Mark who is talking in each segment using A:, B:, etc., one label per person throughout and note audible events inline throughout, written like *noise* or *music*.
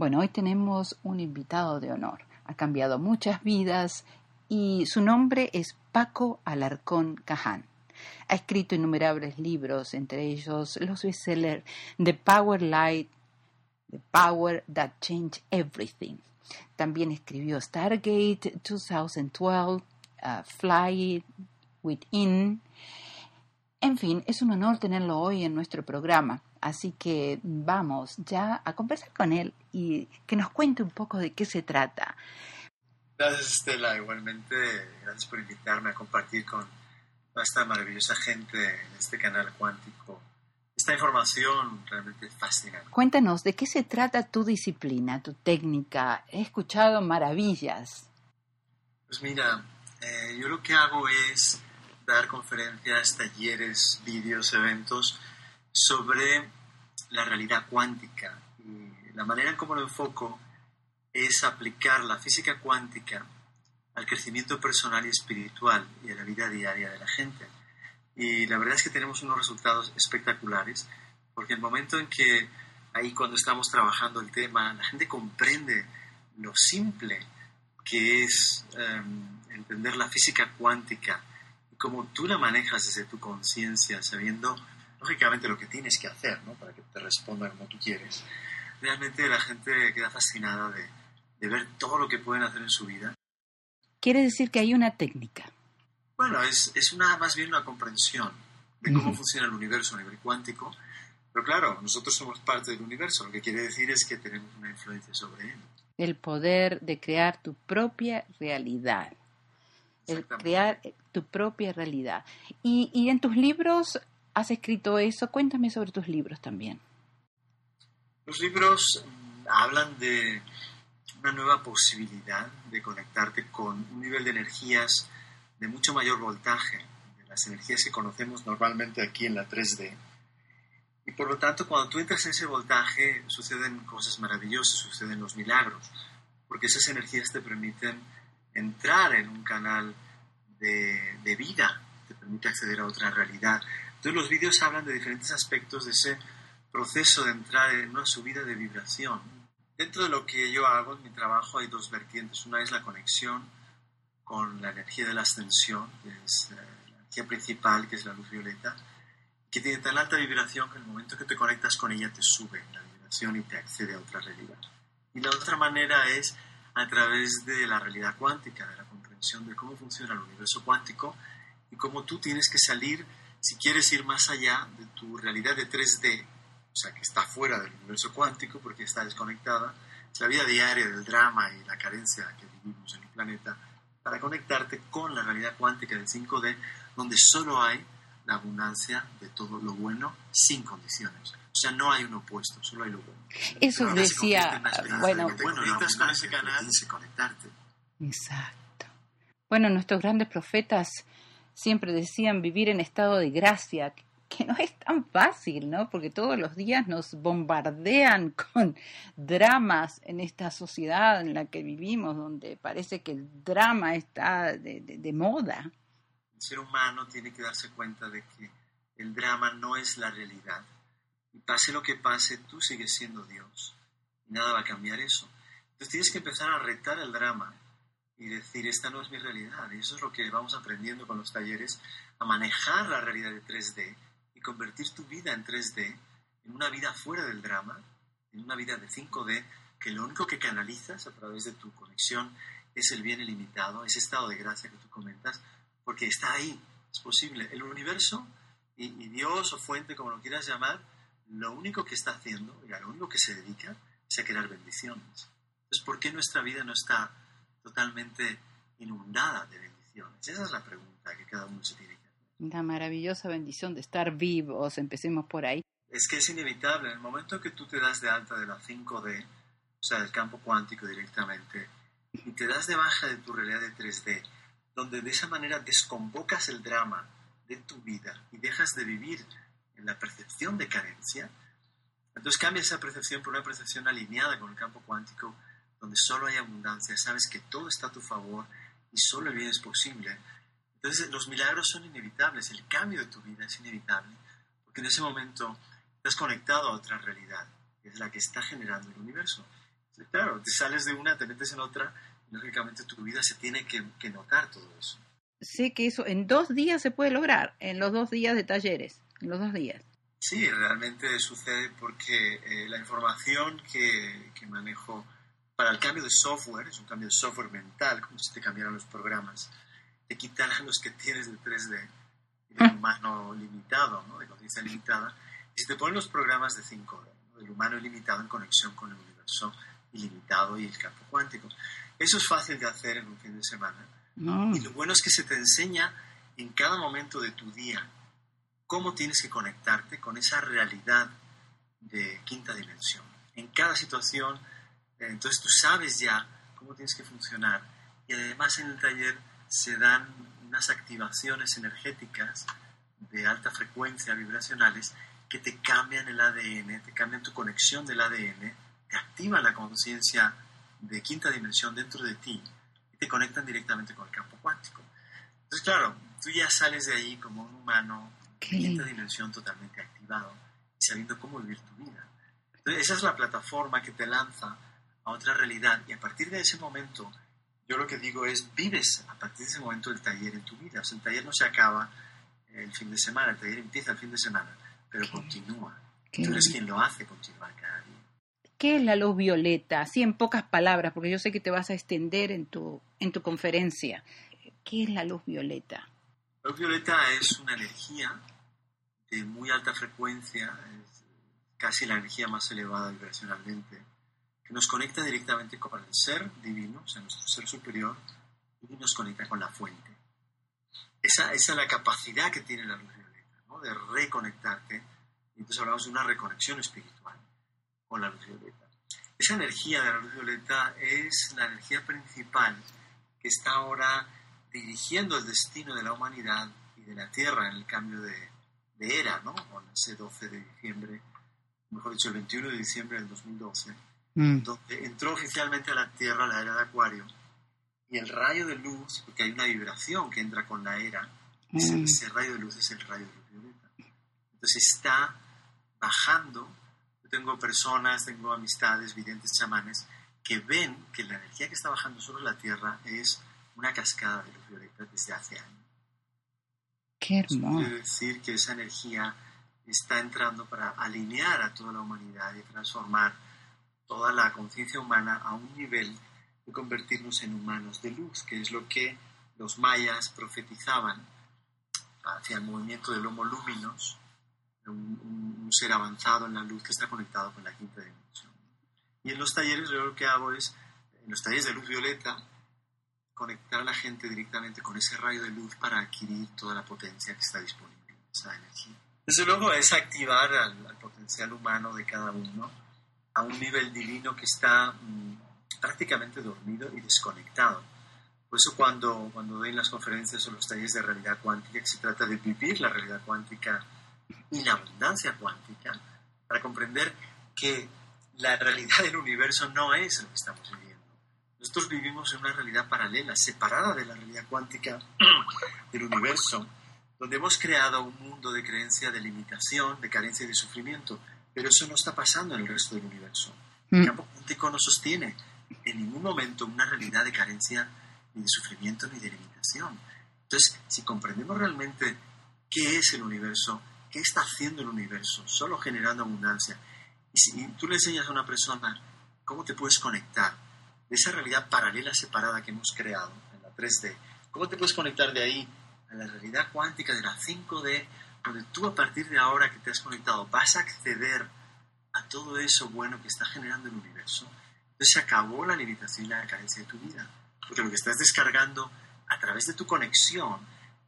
A: Bueno, hoy tenemos un invitado de honor. Ha cambiado muchas vidas y su nombre es Paco Alarcón Caján. Ha escrito innumerables libros, entre ellos los bestsellers The Power Light, The Power That Changed Everything. También escribió Stargate 2012, uh, Fly Within. En fin, es un honor tenerlo hoy en nuestro programa. Así que vamos ya a conversar con él y que nos cuente un poco de qué se trata.
B: Gracias Estela, igualmente gracias por invitarme a compartir con esta maravillosa gente en este canal cuántico esta información realmente fascinante.
A: Cuéntanos, ¿de qué se trata tu disciplina, tu técnica? He escuchado maravillas.
B: Pues mira, eh, yo lo que hago es dar conferencias, talleres, vídeos, eventos sobre la realidad cuántica. Y la manera en cómo lo enfoco es aplicar la física cuántica al crecimiento personal y espiritual y a la vida diaria de la gente. Y la verdad es que tenemos unos resultados espectaculares, porque el momento en que ahí cuando estamos trabajando el tema, la gente comprende lo simple que es em, entender la física cuántica y cómo tú la manejas desde tu conciencia, sabiendo lógicamente lo que tienes que hacer, ¿no? Para que te responda como tú quieres. Realmente la gente queda fascinada de, de ver todo lo que pueden hacer en su vida.
A: Quiere decir que hay una técnica.
B: Bueno, es, es una, más bien una comprensión de cómo funciona el universo a nivel cuántico. Pero claro, nosotros somos parte del universo, lo que quiere decir es que tenemos una influencia sobre él.
A: El poder de crear tu propia realidad. El crear tu propia realidad. Y, y en tus libros has escrito eso. Cuéntame sobre tus libros también.
B: Los libros mm, hablan de una nueva posibilidad de conectarte con un nivel de energías de mucho mayor voltaje, de las energías que conocemos normalmente aquí en la 3D. Y por lo tanto, cuando tú entras en ese voltaje, suceden cosas maravillosas, suceden los milagros, porque esas energías te permiten entrar en un canal de, de vida, te permite acceder a otra realidad. Entonces los vídeos hablan de diferentes aspectos de ese proceso de entrar en una subida de vibración. Dentro de lo que yo hago en mi trabajo hay dos vertientes. Una es la conexión con la energía de la ascensión, que es eh, la energía principal, que es la luz violeta, que tiene tan alta vibración que en el momento que te conectas con ella te sube la vibración y te accede a otra realidad. Y la otra manera es a través de la realidad cuántica, de la comprensión de cómo funciona el universo cuántico y cómo tú tienes que salir si quieres ir más allá de tu realidad de 3D, o sea, que está fuera del universo cuántico porque está desconectada, es la vida diaria del drama y la carencia que vivimos en el planeta, para conectarte con la realidad cuántica del 5D, donde solo hay la abundancia de todo lo bueno sin condiciones. O sea, no hay un opuesto, solo hay lo bueno.
A: Eso decía, bueno,
B: bueno, necesitas con ese canal conectarte.
A: Exacto. Bueno, nuestros grandes profetas siempre decían vivir en estado de gracia, que no es tan fácil, ¿no? Porque todos los días nos bombardean *laughs* con dramas en esta sociedad en la que vivimos, donde parece que el drama está de, moda.
B: El ser humano tiene que darse cuenta de que el drama no es la realidad. Y pase lo que pase, tú sigues siendo Dios. Nada va a cambiar eso. Entonces tienes que empezar a retar el drama y decir, esta no es mi realidad. Y eso es lo que vamos aprendiendo con los talleres, a manejar la realidad de 3D y convertir tu vida en 3D en una vida fuera del drama, en una vida de 5D, que lo único que canalizas a través de tu conexión es el bien ilimitado, ese estado de gracia que tú comentas, porque está ahí, es posible. El universo y, y Dios o fuente, como lo quieras llamar, lo único que está haciendo y a lo único que se dedica es a crear bendiciones. Entonces, ¿por qué nuestra vida no está totalmente inundada de bendiciones? Esa es la pregunta que cada uno se tiene que hacer.
A: La maravillosa bendición de estar vivos, empecemos por ahí.
B: Es que es inevitable, en el momento que tú te das de alta de la 5D, o sea, del campo cuántico directamente, y te das de baja de tu realidad de 3D, donde de esa manera desconvocas el drama de tu vida y dejas de vivir en la percepción de carencia, entonces cambia esa percepción por una percepción alineada con el campo cuántico donde solo hay abundancia, sabes que todo está a tu favor y solo el bien es posible. Entonces los milagros son inevitables, el cambio de tu vida es inevitable, porque en ese momento estás conectado a otra realidad, que es la que está generando el universo. Claro, te sales de una, te metes en otra, y lógicamente tu vida se tiene que, que notar todo eso.
A: Sé que eso en dos días se puede lograr, en los dos días de talleres, en los dos días.
B: Sí, realmente sucede porque eh, la información que, que, manejo para el cambio de software, es un cambio de software mental, como si te cambiaran los programas, te quitarán los que tienes de 3D, de humano limitado, ¿no? de conciencia limitada, y si te ponen los programas de 5D, del humano ilimitado en conexión con el universo ilimitado y el campo cuántico. Eso es fácil de hacer en un fin de semana. Y lo bueno es que se te enseña en cada momento de tu día cómo tienes que conectarte con esa realidad de quinta dimensión. En cada situación, entonces tú sabes ya cómo tienes que funcionar. Y además en el taller se dan unas activaciones energéticas de alta frecuencia vibracionales que te cambian el ADN, te cambian tu conexión del ADN, te activan la conciencia de quinta dimensión dentro de ti y te conectan directamente con el campo cuántico. Entonces, claro, tú ya sales de ahí como un humano quinta dimensión totalmente activado y sabiendo cómo vivir tu vida. Entonces, esa es la plataforma que te lanza a otra realidad y a partir de ese momento, yo lo que digo es, vives a partir de ese momento el taller en tu vida. O sea, el taller no se acaba el fin de semana, el taller empieza el fin de semana, pero continúa. Tú eres quien lo hace continuar cada día.
A: ¿Qué es la luz violeta? Así en pocas palabras, porque yo sé que te vas a extender en tu, en tu conferencia. ¿Qué es la luz violeta?
B: La luz violeta es una energía de muy alta frecuencia, es casi la energía más elevada vibracionalmente, nos conecta directamente con el ser divino, o sea, nuestro ser superior, y nos conecta con la fuente. Esa, esa es la capacidad que tiene la luz violeta, ¿no? de reconectarte. Y entonces hablamos de una reconexión espiritual con la luz violeta. Esa energía de la luz violeta es la energía principal que está ahora dirigiendo el destino de la humanidad y de la Tierra en el cambio de, de era, ¿no? Con ese 12 de diciembre, mejor dicho, el 21 de diciembre del 2012, mm. donde entró oficialmente a la Tierra la era de Acuario y el rayo de luz, porque hay una vibración que entra con la era, mm. ese, rayo de luz es el rayo de luz violeta. Entonces está bajando. Yo tengo personas, tengo amistades, videntes, chamanes, que ven que la energía que está bajando sobre la Tierra es una cascada de luz violeta desde hace años.
A: Qué hermoso.
B: quiere decir que esa energía está entrando para alinear a toda la humanidad y transformar toda la conciencia humana a un nivel de convertirnos en humanos de luz, que es lo que los mayas profetizaban hacia el movimiento del Homo Luminos, un, un, ser avanzado en la luz que está conectado con la quinta dimensión. Y en los talleres lo que hago es, en los talleres de luz violeta, conectar a la gente directamente con ese rayo de luz para adquirir toda la potencia que está disponible, esa energía. Desde luego es activar al, potencial humano de cada uno a un nivel divino que está mm, prácticamente dormido y desconectado. Por eso cuando, cuando doy las conferencias o los talleres de realidad cuántica, que se trata de vivir la realidad cuántica y la abundancia cuántica, para comprender que la realidad del universo no es lo que estamos viviendo nosotros vivimos en una realidad paralela, separada de la realidad cuántica *clears throat* del universo, donde hemos creado un mundo de creencia de limitación, de carencia y de sufrimiento, pero eso no está pasando en el resto del universo. El mm. campo cuántico no sostiene en ningún momento una realidad de carencia, ni de sufrimiento, ni de limitación. Entonces, si comprendemos realmente qué es el universo, qué está haciendo el universo, solo generando abundancia, y si tú le enseñas a una persona cómo te puedes conectar de esa realidad paralela separada que hemos creado en la 3D. ¿Cómo te puedes conectar de ahí a la realidad cuántica de la 5D, donde tú a partir de ahora que te has conectado vas a acceder a todo eso bueno que está generando el universo? Entonces se acabó la limitación y la carencia de tu vida, porque lo que estás descargando a través de tu conexión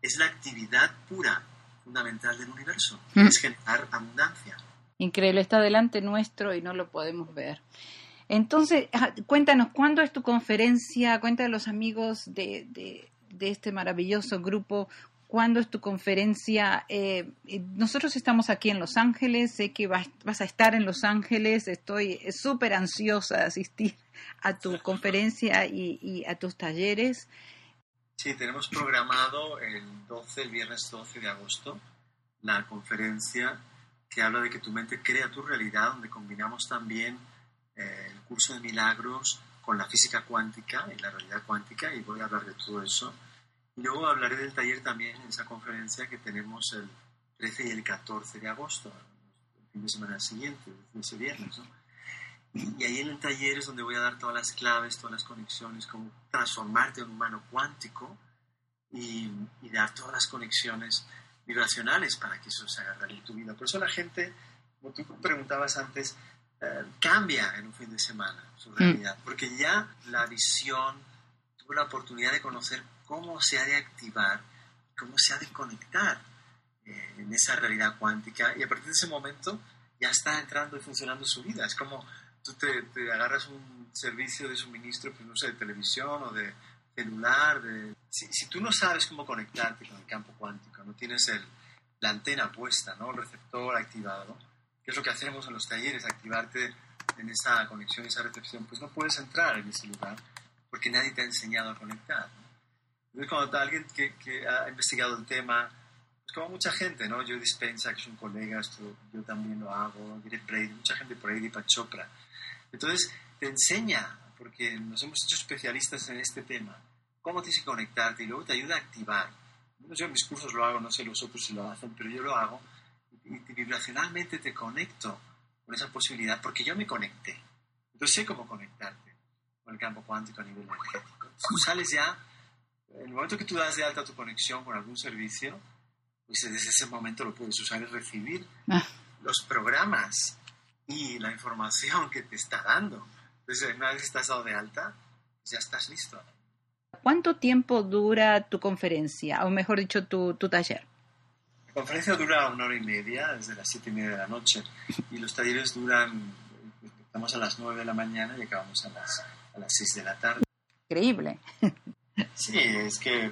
B: es la actividad pura, fundamental del universo, mm. es generar abundancia.
A: Increíble, está delante nuestro y no lo podemos ver. Entonces, cuéntanos, ¿cuándo es tu conferencia? Cuéntanos a los amigos de, de, este maravilloso grupo, ¿cuándo es tu conferencia? Eh, nosotros estamos aquí en Los Ángeles, sé que vas, vas a estar en Los Ángeles, estoy súper ansiosa de asistir a tu conferencia y, y, a tus talleres.
B: Sí, tenemos programado el 12, el viernes 12 de agosto, la conferencia que habla de que tu mente crea tu realidad, donde combinamos también eh, el curso de milagros con la física cuántica y la realidad cuántica y voy a hablar de todo eso. Y luego hablaré del taller también en esa conferencia que tenemos el 13 y el 14 de agosto, el fin de semana siguiente, ese viernes. ¿no? Y, ahí en el taller es donde voy a dar todas las claves, todas las conexiones, cómo transformarte en un humano cuántico y, y dar todas las conexiones vibracionales para que eso se haga en tu vida. Por eso la gente, como tú preguntabas antes, eh, cambia en un fin de semana su mm. realidad, porque ya la visión tuvo la oportunidad de conocer cómo se ha de activar, cómo se ha de conectar eh, en esa realidad cuántica y a partir de ese momento ya está entrando y funcionando su vida. Es como tú te, te agarras un servicio de suministro, pues no sé, de televisión o de celular, de... Si, si, tú no sabes cómo conectarte con el campo cuántico, no tienes el, la antena puesta, ¿no? el receptor activado, que es lo que hacemos en los talleres, activarte en esa conexión, esa recepción, pues no puedes entrar en ese lugar porque nadie te ha enseñado a conectar. Entonces, cuando alguien que, que, ha investigado el tema, pues como mucha gente, ¿no? Yo Dispensa, que es un colega, esto, yo también lo hago, Direct Brady, mucha gente por ahí, Deepak Chopra. Entonces, te enseña porque nos hemos hecho especialistas en este tema. ¿Cómo tienes que conectarte? Y luego te ayuda a activar. Yo en mis cursos lo hago, no sé los otros si lo hacen, pero yo lo hago. Y, vibracionalmente te conecto con esa posibilidad, porque yo me conecté. Entonces sé cómo conectarte con el campo cuántico a nivel energético. Tú sales ya, el momento que tú das de alta tu conexión con algún servicio, pues desde ese momento lo puedes usar y recibir ah. los programas y la información que te está dando. Entonces, una vez que estás dado de alta, ya estás listo.
A: ¿Cuánto tiempo dura tu conferencia, o mejor dicho, tu, tu taller?
B: La conferencia dura una hora y media, desde las siete y media de la noche, y los talleres duran, estamos a las nueve de la mañana y acabamos a las, a las seis de la tarde.
A: Increíble. *laughs*
B: Sí, es que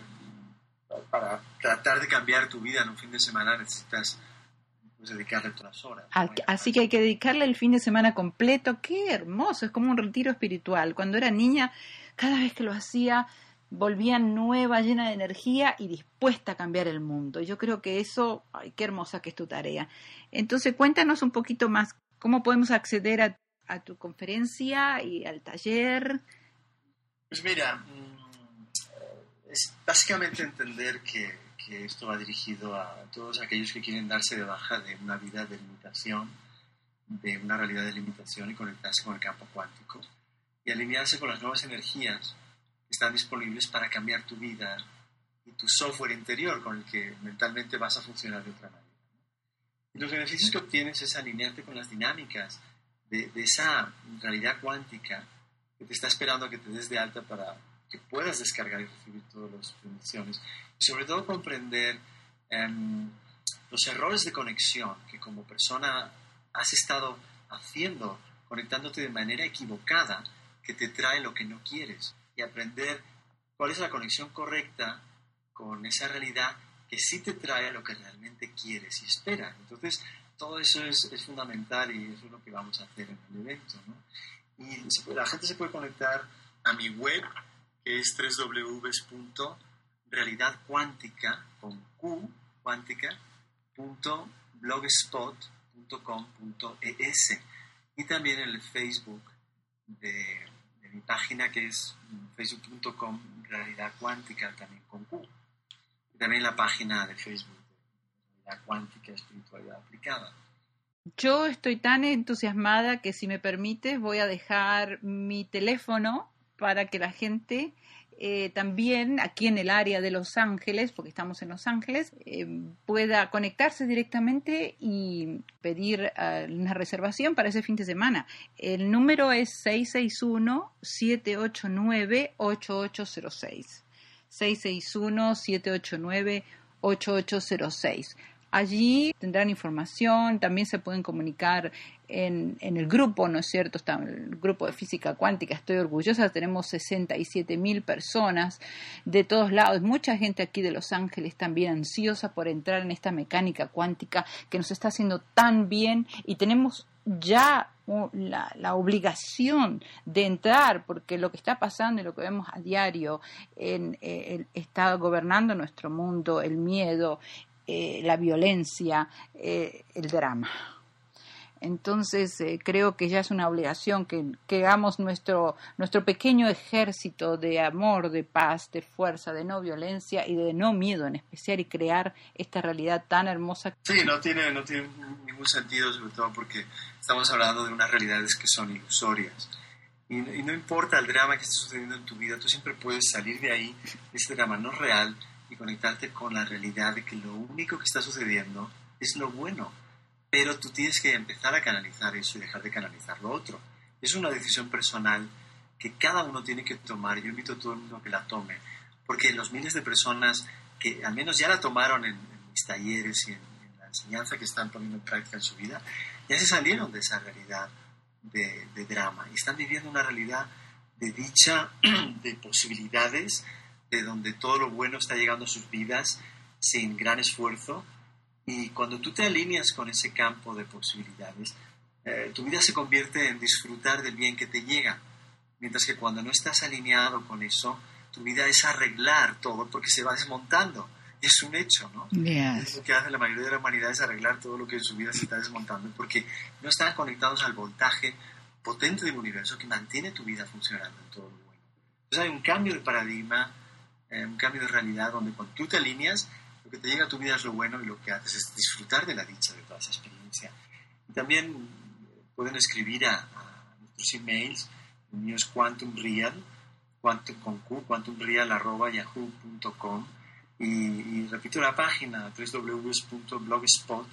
B: para tratar de cambiar tu vida en un fin de semana necesitas pues, dedicarle todas horas.
A: Así que hay que dedicarle el fin de semana completo. Qué hermoso, es como un retiro espiritual. Cuando era niña, cada vez que lo hacía, volvía nueva, llena de energía y dispuesta a cambiar el mundo. Yo creo que eso, ay, qué hermosa que es tu tarea. Entonces, cuéntanos un poquito más, ¿cómo podemos acceder a, a tu conferencia y al taller?
B: Pues mira, mm, es básicamente entender que que esto va dirigido a todos aquellos que quieren darse de baja de una vida de limitación, de una realidad de limitación y conectarse con el campo cuántico y alinearse con las nuevas energías que están disponibles para cambiar tu vida y tu software interior con el que mentalmente vas a funcionar de otra manera. Y los beneficios que obtienes es alinearte con las dinámicas de, de esa realidad cuántica que te está esperando a que te des de alta para que puedas descargar y recibir todas las bendiciones. Y sobre todo comprender em, los errores de conexión que como persona has estado haciendo, conectándote de manera equivocada, que te trae lo que no quieres. Y aprender cuál es la conexión correcta con esa realidad que sí te trae lo que realmente quieres y esperas. Entonces, todo eso es, es, fundamental y eso es lo que vamos a hacer en el evento. ¿no? Y la gente se puede conectar a mi web que es www.realidadcuántica con Q, cuántica.blogspot.com.es y también en el Facebook de, mi página que es facebook.com realidad cuántica también con Q. Y también la página de Facebook de realidad cuántica espiritualidad aplicada.
A: Yo estoy tan entusiasmada que si me permites voy a dejar mi teléfono para que la gente eh, también aquí en el área de Los Ángeles, porque estamos en Los Ángeles, eh, pueda conectarse directamente y pedir uh, una reservación para ese fin de semana. El número es 661-789-8806. 661-789-8806. Allí tendrán información, también se pueden comunicar en, en, el grupo, ¿no es cierto? Está el grupo de física cuántica, estoy orgullosa, tenemos 67 mil personas de todos lados, mucha gente aquí de Los Ángeles también ansiosa por entrar en esta mecánica cuántica que nos está haciendo tan bien y tenemos ya la, obligación de entrar, porque lo que está pasando y lo que vemos a diario en, eh, está gobernando nuestro mundo, el miedo, eh, la violencia, eh, el drama. Entonces eh, creo que ya es una obligación que, que, hagamos nuestro, nuestro pequeño ejército de amor, de paz, de fuerza, de no violencia y de no miedo en especial y crear esta realidad tan hermosa.
B: Sí, no tiene, no tiene ningún sentido, sobre todo porque estamos hablando de unas realidades que son ilusorias. Y, no importa el drama que esté sucediendo en tu vida, tú siempre puedes salir de ahí, ese drama no real, y conectarte con la realidad de que lo único que está sucediendo es lo bueno pero tú tienes que empezar a canalizar eso y dejar de canalizar lo otro. Es una decisión personal que cada uno tiene que tomar. Yo invito a todo el mundo a que la tome, porque los miles de personas que al menos ya la tomaron en, mis talleres y en, la enseñanza que están poniendo en práctica en su vida, ya se salieron de esa realidad de drama y están viviendo una realidad de dicha, *clears throat* de posibilidades, de donde todo lo bueno está llegando a sus vidas sin gran esfuerzo y cuando tú te alineas con ese campo de posibilidades, eh, tu vida se convierte en disfrutar del bien que te llega. Mientras que cuando no estás alineado con eso, tu vida es arreglar todo porque se va desmontando. Es un hecho, ¿no? Es lo que hace la mayoría de la humanidad es arreglar todo lo que en su vida se está desmontando porque no están conectados al voltaje potente del universo que mantiene tu vida funcionando en todo lo bueno. Entonces hay un cambio de paradigma, eh, un cambio de realidad donde cuando tú te alineas, lo que te llega a tu vida es lo bueno y lo que haces es disfrutar de la dicha de toda esa experiencia. Y también pueden escribir a, nuestros emails, el mío es quantumreal, quantum, con Q, quantumreal.yahoo.com y, y repito la página www.blogspot,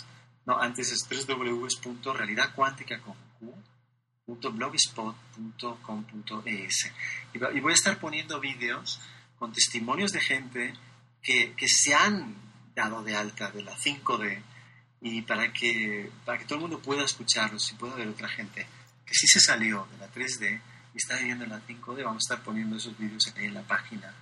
B: no, antes es www.realidadquántica.blogspot.com.es y, y voy a estar poniendo vídeos con testimonios de gente que, que se han dado de alta de la 5D y para que, para que todo el mundo pueda escucharlos y pueda ver otra gente que sí se salió de la 3D y está viviendo en la 5D, vamos a estar poniendo esos vídeos ahí en la página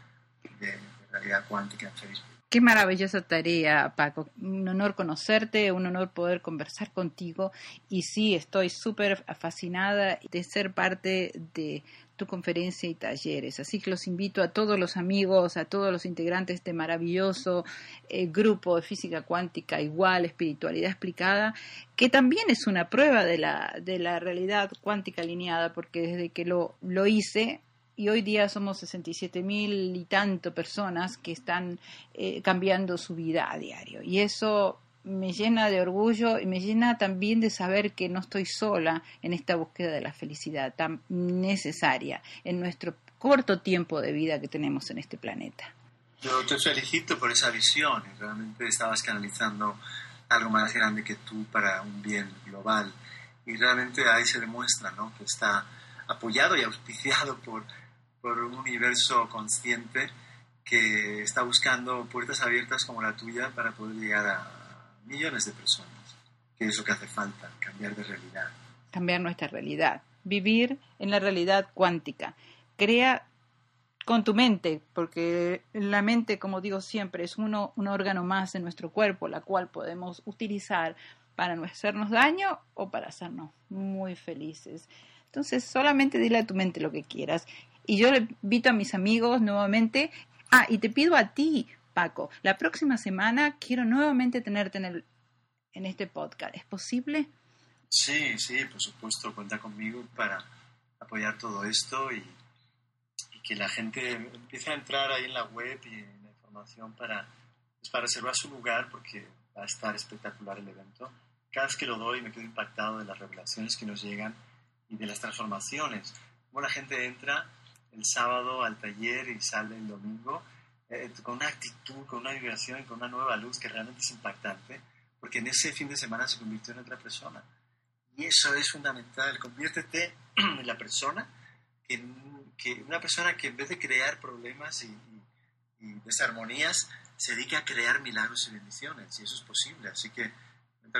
B: de, realidad cuántica en Facebook.
A: Qué maravillosa tarea, Paco. Un honor conocerte, un honor poder conversar contigo. Y sí, estoy súper fascinada de ser parte de tu conferencia y talleres. Así que los invito a todos los amigos, a todos los integrantes de este maravilloso eh, grupo de física cuántica igual, espiritualidad explicada, que también es una prueba de la, de la realidad cuántica alineada, porque desde que lo, lo hice, y hoy día somos 67 mil y tanto personas que están eh, cambiando su vida a diario. Y eso me llena de orgullo y me llena también de saber que no estoy sola en esta búsqueda de la felicidad tan necesaria en nuestro corto tiempo de vida que tenemos en este planeta.
B: Yo te felicito por esa visión. Realmente estabas canalizando algo más grande que tú para un bien global. Y realmente ahí se demuestra ¿no? que está apoyado y auspiciado por, por un universo consciente que está buscando puertas abiertas como la tuya para poder llegar a, millones de personas, que es lo que hace falta, cambiar de realidad.
A: Cambiar nuestra realidad, vivir en la realidad cuántica. Crea con tu mente, porque la mente, como digo siempre, es uno, un órgano más en nuestro cuerpo, la cual podemos utilizar para no hacernos daño o para hacernos muy felices. Entonces, solamente dile a tu mente lo que quieras. Y yo le invito a mis amigos nuevamente. Ah, y te pido a ti, Paco, la próxima semana quiero nuevamente tenerte en, el, en este podcast. ¿Es posible?
B: Sí, sí, por supuesto, cuenta conmigo para apoyar todo esto y, que la gente empiece a entrar ahí en la web y en la información para, pues, para reservar su lugar porque va a estar espectacular el evento. Cada vez que lo doy me quedo impactado de las revelaciones que nos llegan y de las transformaciones. Cómo la gente entra el sábado al taller y sale el domingo eh, con una actitud, con una vibración y con una nueva luz que realmente es impactante, porque en ese fin de semana se convirtió en otra persona. Y eso es fundamental, conviértete *clears throat* en la persona, que, una persona que en vez de crear problemas y, y, desarmonías, se dedica a crear milagros y bendiciones, y eso es posible. Así que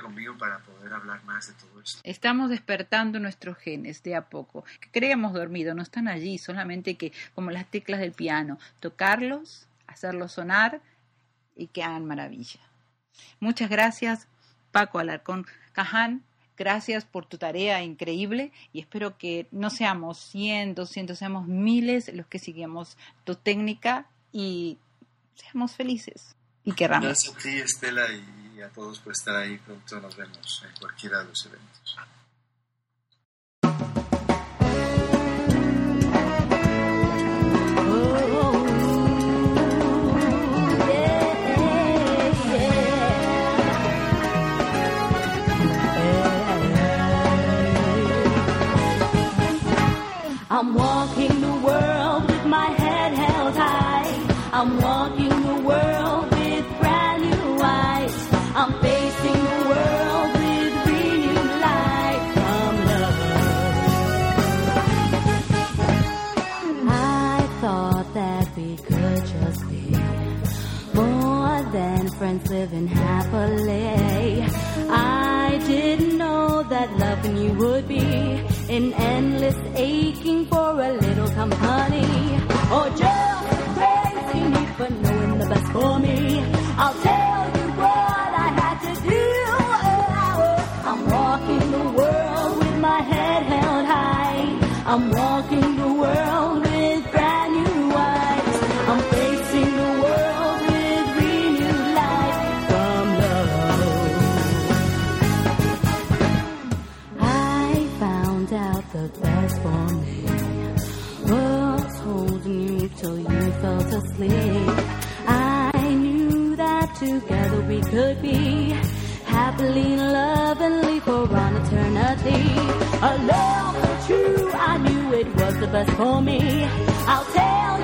B: conmigo para poder hablar más de todo esto.
A: Estamos despertando nuestros genes de a poco, que creíamos dormido, no están allí, solamente que como las teclas del piano, tocarlos hacerlo sonar y que hagan maravilla. Muchas gracias, Paco Alarcón Caján. Gracias por tu tarea increíble y espero que no seamos 100, 200, seamos miles los que sigamos tu técnica y seamos felices y querramos.
B: Gracias a ti, Estela, y y a todos por estar ahí. Pronto nos vemos en cualquiera de los eventos.
C: Walking friends living happily. I didn't know that loving you would be an endless aching for a little company. Or just crazy need for knowing the best for me. Together we could be happily live for an eternity. A love so true, I knew it was the best for me. I'll tell